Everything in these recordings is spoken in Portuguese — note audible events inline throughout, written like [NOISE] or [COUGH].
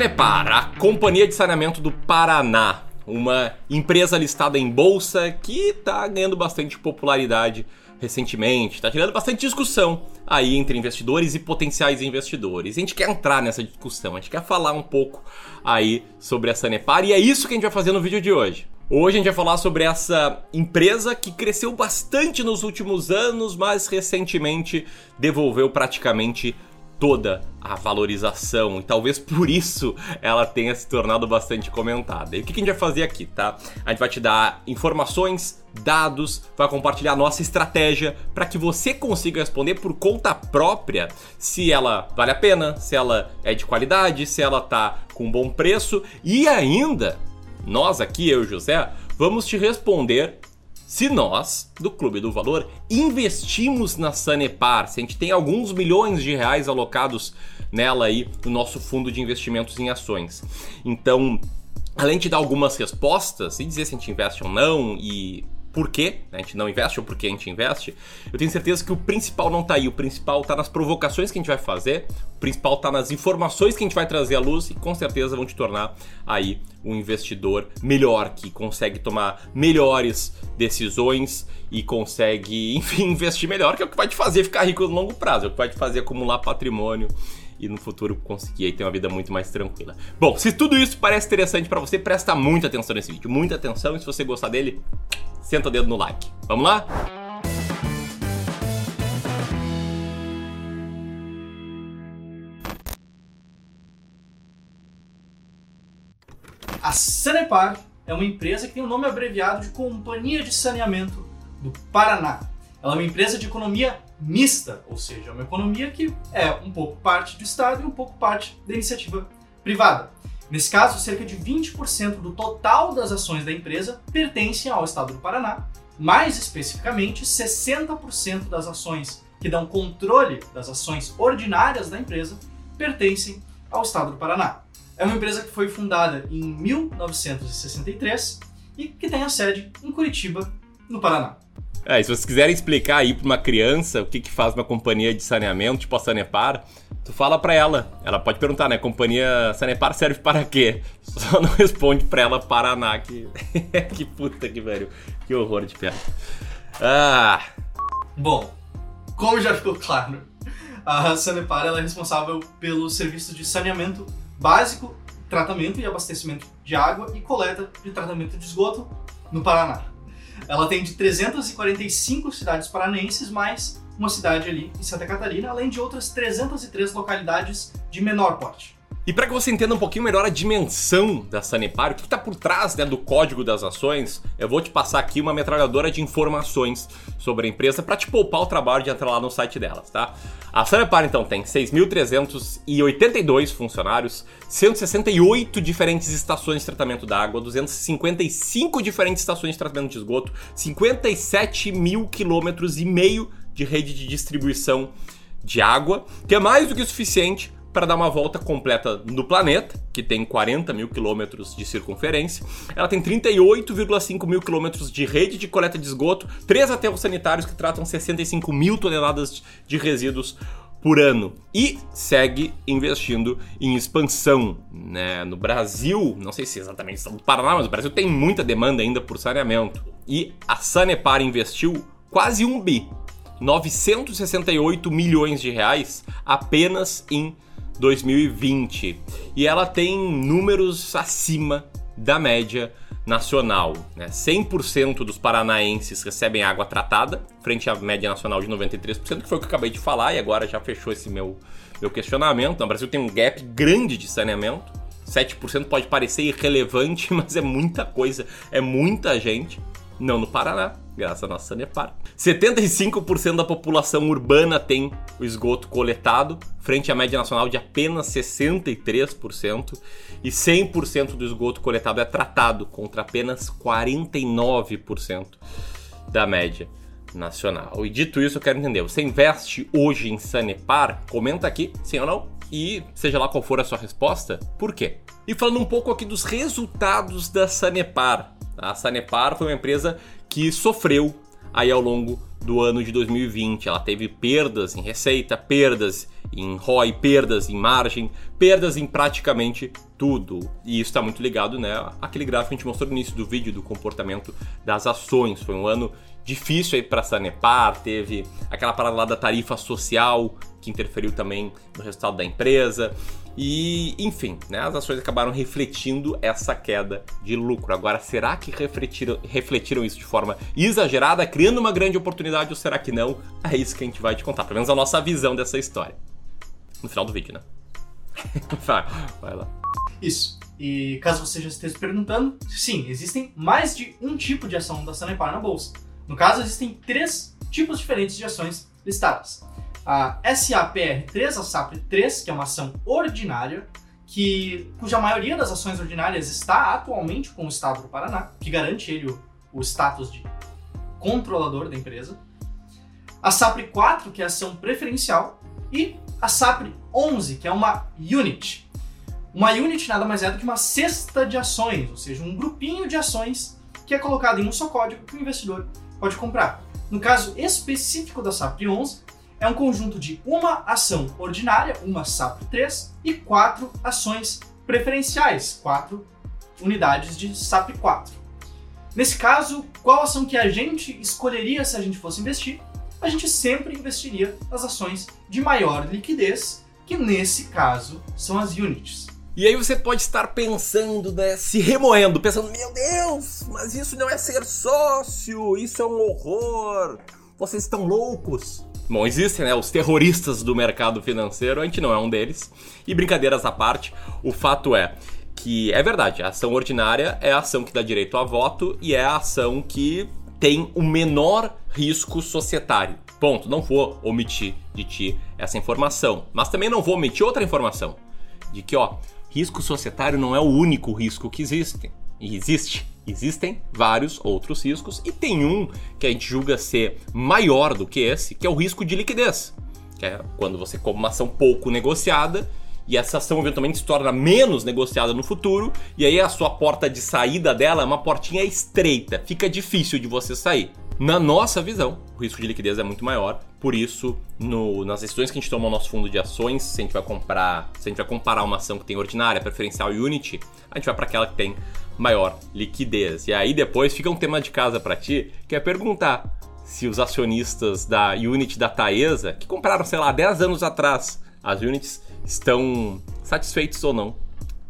Sanepar, a Companhia de Saneamento do Paraná, uma empresa listada em bolsa que está ganhando bastante popularidade recentemente, está gerando bastante discussão aí entre investidores e potenciais investidores. A gente quer entrar nessa discussão, a gente quer falar um pouco aí sobre a Sanepar e é isso que a gente vai fazer no vídeo de hoje. Hoje a gente vai falar sobre essa empresa que cresceu bastante nos últimos anos, mas recentemente devolveu praticamente toda a valorização e talvez por isso ela tenha se tornado bastante comentada. E o que a gente vai fazer aqui, tá? A gente vai te dar informações, dados, vai compartilhar a nossa estratégia para que você consiga responder por conta própria se ela vale a pena, se ela é de qualidade, se ela tá com bom preço e ainda nós aqui, eu e o José, vamos te responder se nós, do Clube do Valor, investimos na Sanepar, se a gente tem alguns milhões de reais alocados nela aí no nosso fundo de investimentos em ações. Então, além de dar algumas respostas e dizer se a gente investe ou não e por que a gente não investe ou por que a gente investe, eu tenho certeza que o principal não está aí. O principal está nas provocações que a gente vai fazer, o principal está nas informações que a gente vai trazer à luz e com certeza vão te tornar aí um investidor melhor, que consegue tomar melhores decisões e consegue, [LAUGHS] enfim, investir melhor, que é o que vai te fazer ficar rico no longo prazo, é o que vai te fazer acumular patrimônio e no futuro conseguir aí ter uma vida muito mais tranquila. Bom, se tudo isso parece interessante para você, presta muita atenção nesse vídeo, muita atenção e se você gostar dele, senta o dedo no like. Vamos lá? A Sanepar é uma empresa que tem o um nome abreviado de Companhia de Saneamento do Paraná. Ela é uma empresa de economia mista, ou seja, é uma economia que é um pouco parte do Estado e um pouco parte da iniciativa privada. Nesse caso, cerca de 20% do total das ações da empresa pertencem ao Estado do Paraná, mais especificamente, 60% das ações que dão controle das ações ordinárias da empresa pertencem ao Estado do Paraná. É uma empresa que foi fundada em 1963 e que tem a sede em Curitiba, no Paraná. É, se vocês quiserem explicar aí para uma criança o que, que faz uma companhia de saneamento, tipo a Sanepar, tu fala para ela. Ela pode perguntar, né? Companhia Sanepar serve para quê? [LAUGHS] Só não responde para ela Paraná, [LAUGHS] que... que puta que velho. Que horror de piada. Ah... Bom, como já ficou claro, a Sanepar é responsável pelo serviço de saneamento básico, tratamento e abastecimento de água e coleta de tratamento de esgoto no Paraná. Ela tem de 345 cidades paranenses, mais uma cidade ali em Santa Catarina, além de outras 303 localidades de menor porte. E para que você entenda um pouquinho melhor a dimensão da Sanepar, o que está por trás né, do código das ações, eu vou te passar aqui uma metralhadora de informações sobre a empresa para te poupar o trabalho de entrar lá no site delas, tá? A Sanepar então tem 6.382 funcionários, 168 diferentes estações de tratamento da água, 255 diferentes estações de tratamento de esgoto, 57 mil quilômetros e meio de rede de distribuição de água, que é mais do que suficiente para dar uma volta completa no planeta, que tem 40 mil quilômetros de circunferência. Ela tem 38,5 mil quilômetros de rede de coleta de esgoto, três aterros sanitários que tratam 65 mil toneladas de resíduos por ano e segue investindo em expansão né? no Brasil. Não sei se exatamente no Paraná, mas o Brasil tem muita demanda ainda por saneamento. E a Sanepar investiu quase um bi, 968 milhões de reais apenas em 2020. E ela tem números acima da média nacional. Né? 100% dos paranaenses recebem água tratada, frente à média nacional de 93%, que foi o que eu acabei de falar, e agora já fechou esse meu, meu questionamento. No Brasil tem um gap grande de saneamento. 7% pode parecer irrelevante, [LAUGHS] mas é muita coisa, é muita gente. Não no Paraná, graças à nossa Sanepar. 75% da população urbana tem o esgoto coletado, frente à média nacional de apenas 63%, e 100% do esgoto coletado é tratado, contra apenas 49% da média nacional. E dito isso, eu quero entender, você investe hoje em Sanepar? Comenta aqui, sim ou não? E seja lá qual for a sua resposta, por quê? E falando um pouco aqui dos resultados da Sanepar. A Sanepar foi uma empresa que sofreu aí ao longo do ano de 2020. Ela teve perdas em receita, perdas em ROI, perdas em margem, perdas em praticamente tudo. E isso está muito ligado, né, àquele gráfico que a gente mostrou no início do vídeo do comportamento das ações. Foi um ano difícil aí para Sanepar, teve aquela parada lá da tarifa social que interferiu também no resultado da empresa. E, enfim, né, as ações acabaram refletindo essa queda de lucro. Agora, será que refletiram, refletiram isso de forma exagerada, criando uma grande oportunidade, ou será que não? É isso que a gente vai te contar, pelo menos a nossa visão dessa história. No final do vídeo, né? [LAUGHS] vai lá. Isso. E caso você já esteja se perguntando, sim, existem mais de um tipo de ação da Sanepar na bolsa. No caso, existem três tipos diferentes de ações listadas. A SAPR3, a SAPR3, que é uma ação ordinária, que, cuja maioria das ações ordinárias está atualmente com o Estado do Paraná, que garante ele o, o status de controlador da empresa. A SAPR4, que é a ação preferencial, e a SAPR11, que é uma unit. Uma unit nada mais é do que uma cesta de ações, ou seja, um grupinho de ações que é colocado em um só código que o investidor pode comprar. No caso específico da SAP 11, é um conjunto de uma ação ordinária, uma SAP 3, e quatro ações preferenciais, quatro unidades de SAP 4. Nesse caso, qual ação que a gente escolheria se a gente fosse investir? A gente sempre investiria nas ações de maior liquidez, que nesse caso são as units. E aí você pode estar pensando, né, se remoendo, pensando, meu Deus, mas isso não é ser sócio, isso é um horror, vocês estão loucos. Bom, existem né, os terroristas do mercado financeiro, a gente não é um deles. E brincadeiras à parte, o fato é que é verdade, a ação ordinária é a ação que dá direito a voto e é a ação que tem o menor risco societário. Ponto. Não vou omitir de ti essa informação, mas também não vou omitir outra informação de que, ó, risco societário não é o único risco que existe. E existe. Existem vários outros riscos e tem um que a gente julga ser maior do que esse, que é o risco de liquidez. Que é quando você compra uma ação pouco negociada e essa ação eventualmente se torna menos negociada no futuro, e aí a sua porta de saída dela é uma portinha estreita, fica difícil de você sair. Na nossa visão, o risco de liquidez é muito maior, por isso, no, nas decisões que a gente toma no nosso fundo de ações, se a gente vai comprar, se a gente vai comparar uma ação que tem ordinária, preferencial e unity, a gente vai para aquela que tem maior liquidez. E aí depois fica um tema de casa para ti, que é perguntar se os acionistas da Unity da Taesa, que compraram, sei lá, 10 anos atrás as Units, estão satisfeitos ou não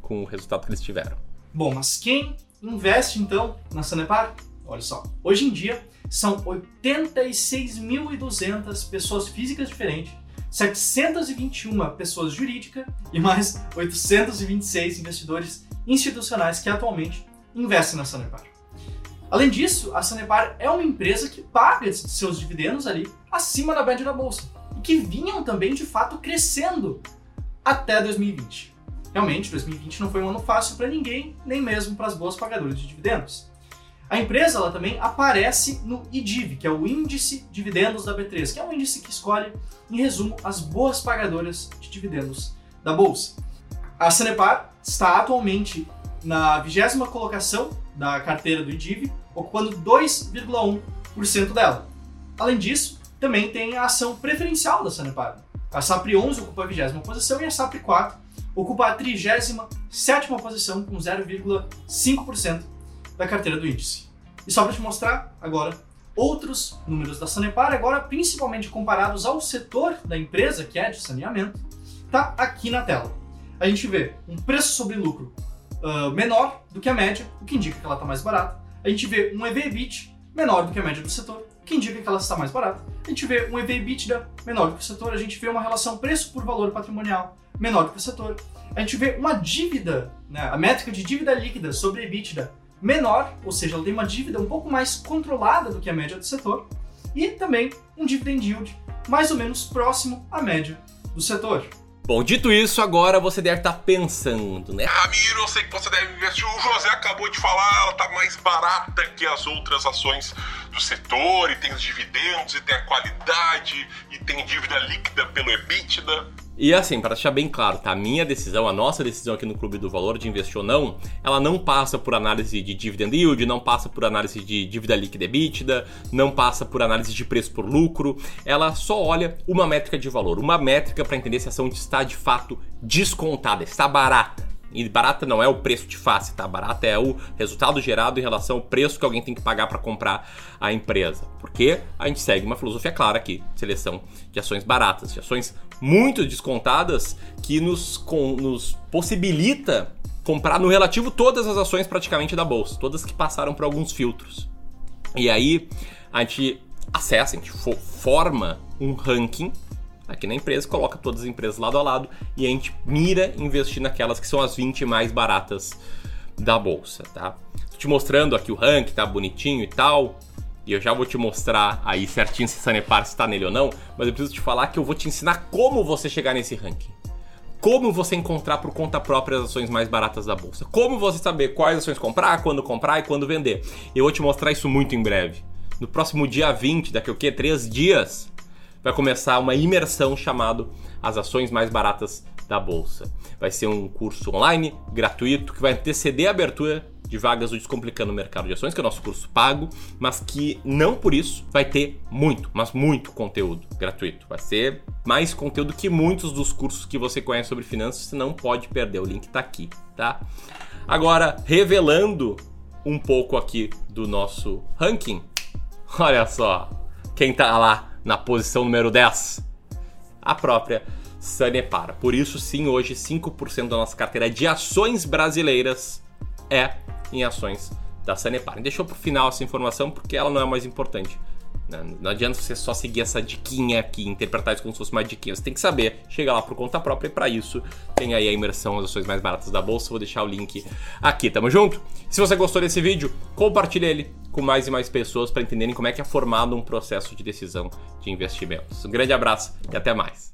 com o resultado que eles tiveram. Bom, mas quem investe então na Sanepar? Olha só, hoje em dia são 86.200 pessoas físicas diferentes, 721 pessoas jurídicas e mais 826 investidores institucionais que atualmente investem na Sanepar. Além disso, a Sanepar é uma empresa que paga seus dividendos ali acima da média da bolsa e que vinham também de fato crescendo até 2020. Realmente, 2020 não foi um ano fácil para ninguém, nem mesmo para as boas pagadoras de dividendos. A empresa ela também aparece no IDIV, que é o Índice Dividendos da B3, que é um índice que escolhe, em resumo, as boas pagadoras de dividendos da bolsa. A Sanepar está atualmente na vigésima colocação da carteira do IDIV, ocupando 2,1% dela. Além disso, também tem a ação preferencial da Sanepar. A SAPRI 11 ocupa a vigésima posição e a SAPRI 4 ocupa a 37 posição com 0,5% da carteira do índice. E só para te mostrar agora outros números da Sanepar, agora principalmente comparados ao setor da empresa, que é de saneamento, tá aqui na tela. A gente vê um preço sobre lucro uh, menor do que a média, o que indica que ela está mais barata. A gente vê um EV/EBIT menor do que a média do setor, que indica que ela está mais barata. A gente vê um EV/EBITDA menor do que o setor, a gente vê uma relação preço por valor patrimonial menor do que o setor. A gente vê uma dívida, né, a métrica de dívida líquida sobre EBITDA menor, ou seja, ela tem uma dívida um pouco mais controlada do que a média do setor, e também um dividend yield mais ou menos próximo à média do setor. Bom, dito isso, agora você deve estar pensando, né? Ramiro, eu sei que você deve investir. O José acabou de falar, ela está mais barata que as outras ações do setor, e tem os dividendos, e tem a qualidade, e tem dívida líquida pelo EBITDA. E assim, para deixar bem claro, tá? A minha decisão, a nossa decisão aqui no Clube do Valor de investir ou não, ela não passa por análise de dividend yield, não passa por análise de dívida líquida EBITDA, não passa por análise de preço por lucro. Ela só olha uma métrica de valor, uma métrica para entender se a ação está de fato descontada, está barata. E barata não é o preço de face, tá? Barata é o resultado gerado em relação ao preço que alguém tem que pagar para comprar a empresa. Porque a gente segue uma filosofia clara aqui, seleção de ações baratas, de ações muito descontadas que nos, com, nos possibilita comprar no relativo todas as ações praticamente da bolsa, todas que passaram por alguns filtros. E aí a gente acessa, a gente forma um ranking aqui na empresa, coloca todas as empresas lado a lado e a gente mira investir naquelas que são as 20 mais baratas da bolsa, tá? Tô te mostrando aqui o ranking, tá bonitinho e tal. E eu já vou te mostrar aí certinho se Sanepar está nele ou não, mas eu preciso te falar que eu vou te ensinar como você chegar nesse ranking. Como você encontrar por conta própria as ações mais baratas da bolsa. Como você saber quais ações comprar, quando comprar e quando vender. Eu vou te mostrar isso muito em breve. No próximo dia 20, daqui a o quê? Três dias, vai começar uma imersão chamado As Ações Mais Baratas da Bolsa. Vai ser um curso online, gratuito, que vai anteceder a abertura de vagas do Descomplicando o Mercado de Ações, que é o nosso curso pago, mas que não por isso vai ter muito, mas muito conteúdo gratuito. Vai ser mais conteúdo que muitos dos cursos que você conhece sobre finanças, você não pode perder. O link está aqui, tá? Agora, revelando um pouco aqui do nosso ranking, olha só quem tá lá na posição número 10, a própria Sanepar. Por isso, sim, hoje 5% da nossa carteira de ações brasileiras é em ações da Sanepar. Deixou para o final essa informação porque ela não é mais importante. Né? Não adianta você só seguir essa diquinha aqui, interpretar isso como se fosse uma diquinha. Você tem que saber, chegar lá por conta própria e para isso tem aí a imersão as ações mais baratas da bolsa. Vou deixar o link aqui. Tamo junto? Se você gostou desse vídeo, compartilhe ele com mais e mais pessoas para entenderem como é que é formado um processo de decisão de investimentos. Um grande abraço e até mais.